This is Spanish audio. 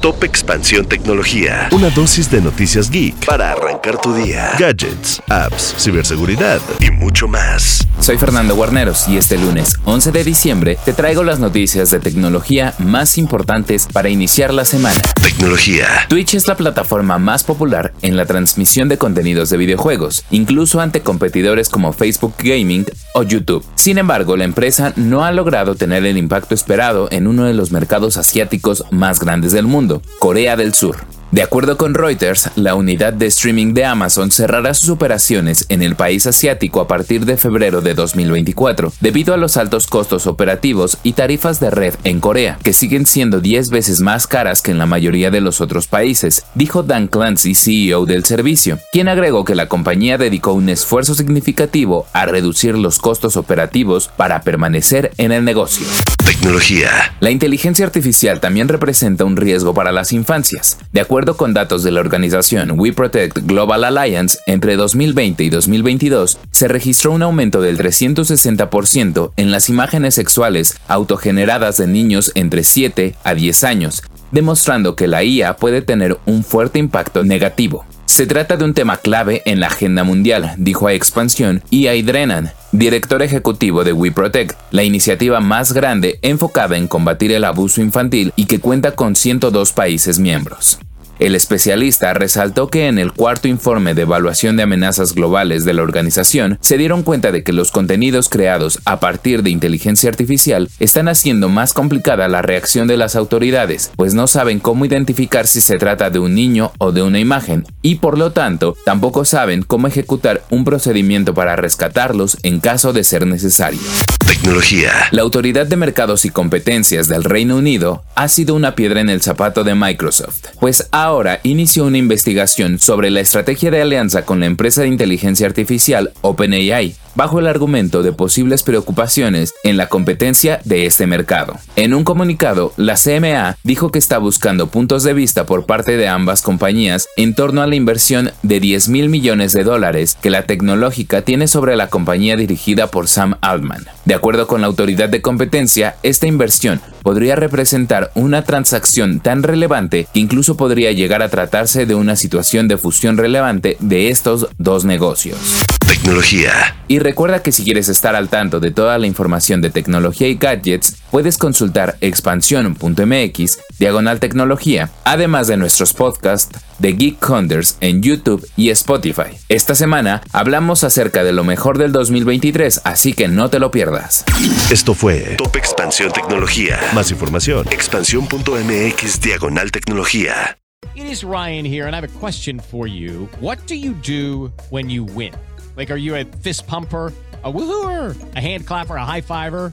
Top Expansión Tecnología. Una dosis de noticias geek para arrancar tu día. Gadgets, apps, ciberseguridad y mucho más. Soy Fernando Guarneros y este lunes 11 de diciembre te traigo las noticias de tecnología más importantes para iniciar la semana. Tecnología. Twitch es la plataforma más popular en la transmisión de contenidos de videojuegos, incluso ante competidores como Facebook Gaming o YouTube. Sin embargo, la empresa no ha logrado tener el impacto esperado en uno de los mercados asiáticos más grandes del mundo Corea del Sur. De acuerdo con Reuters, la unidad de streaming de Amazon cerrará sus operaciones en el país asiático a partir de febrero de 2024, debido a los altos costos operativos y tarifas de red en Corea, que siguen siendo 10 veces más caras que en la mayoría de los otros países, dijo Dan Clancy, CEO del servicio, quien agregó que la compañía dedicó un esfuerzo significativo a reducir los costos operativos para permanecer en el negocio. Tecnología. La inteligencia artificial también representa un riesgo para las infancias. De acuerdo acuerdo con datos de la organización We Protect Global Alliance, entre 2020 y 2022 se registró un aumento del 360% en las imágenes sexuales autogeneradas de niños entre 7 a 10 años, demostrando que la IA puede tener un fuerte impacto negativo. Se trata de un tema clave en la agenda mundial, dijo a Expansión y a Idrenan, director ejecutivo de We Protect, la iniciativa más grande enfocada en combatir el abuso infantil y que cuenta con 102 países miembros. El especialista resaltó que en el cuarto informe de evaluación de amenazas globales de la organización se dieron cuenta de que los contenidos creados a partir de inteligencia artificial están haciendo más complicada la reacción de las autoridades, pues no saben cómo identificar si se trata de un niño o de una imagen, y por lo tanto tampoco saben cómo ejecutar un procedimiento para rescatarlos en caso de ser necesario. Tecnología. La Autoridad de Mercados y Competencias del Reino Unido ha sido una piedra en el zapato de Microsoft, pues ahora inició una investigación sobre la estrategia de alianza con la empresa de inteligencia artificial OpenAI, bajo el argumento de posibles preocupaciones en la competencia de este mercado. En un comunicado, la CMA dijo que está buscando puntos de vista por parte de ambas compañías en torno a la inversión de 10 mil millones de dólares que la tecnológica tiene sobre la compañía dirigida por Sam Altman. De acuerdo con la autoridad de competencia, esta inversión podría representar una transacción tan relevante que incluso podría llegar a tratarse de una situación de fusión relevante de estos dos negocios. Tecnología. Y recuerda que si quieres estar al tanto de toda la información de tecnología y gadgets, puedes consultar expansión.mx, diagonal tecnología, además de nuestros podcasts de Geek Hunters en YouTube y Spotify. Esta semana hablamos acerca de lo mejor del 2023, así que no te lo pierdas. Esto fue Top Expansión Tecnología. Más información, expansión.mx, diagonal tecnología. It is Ryan here, and I have a question for you. What do you do when you win? Like, are you a fist pumper? a woohooer, a hand clapper, a high fiver.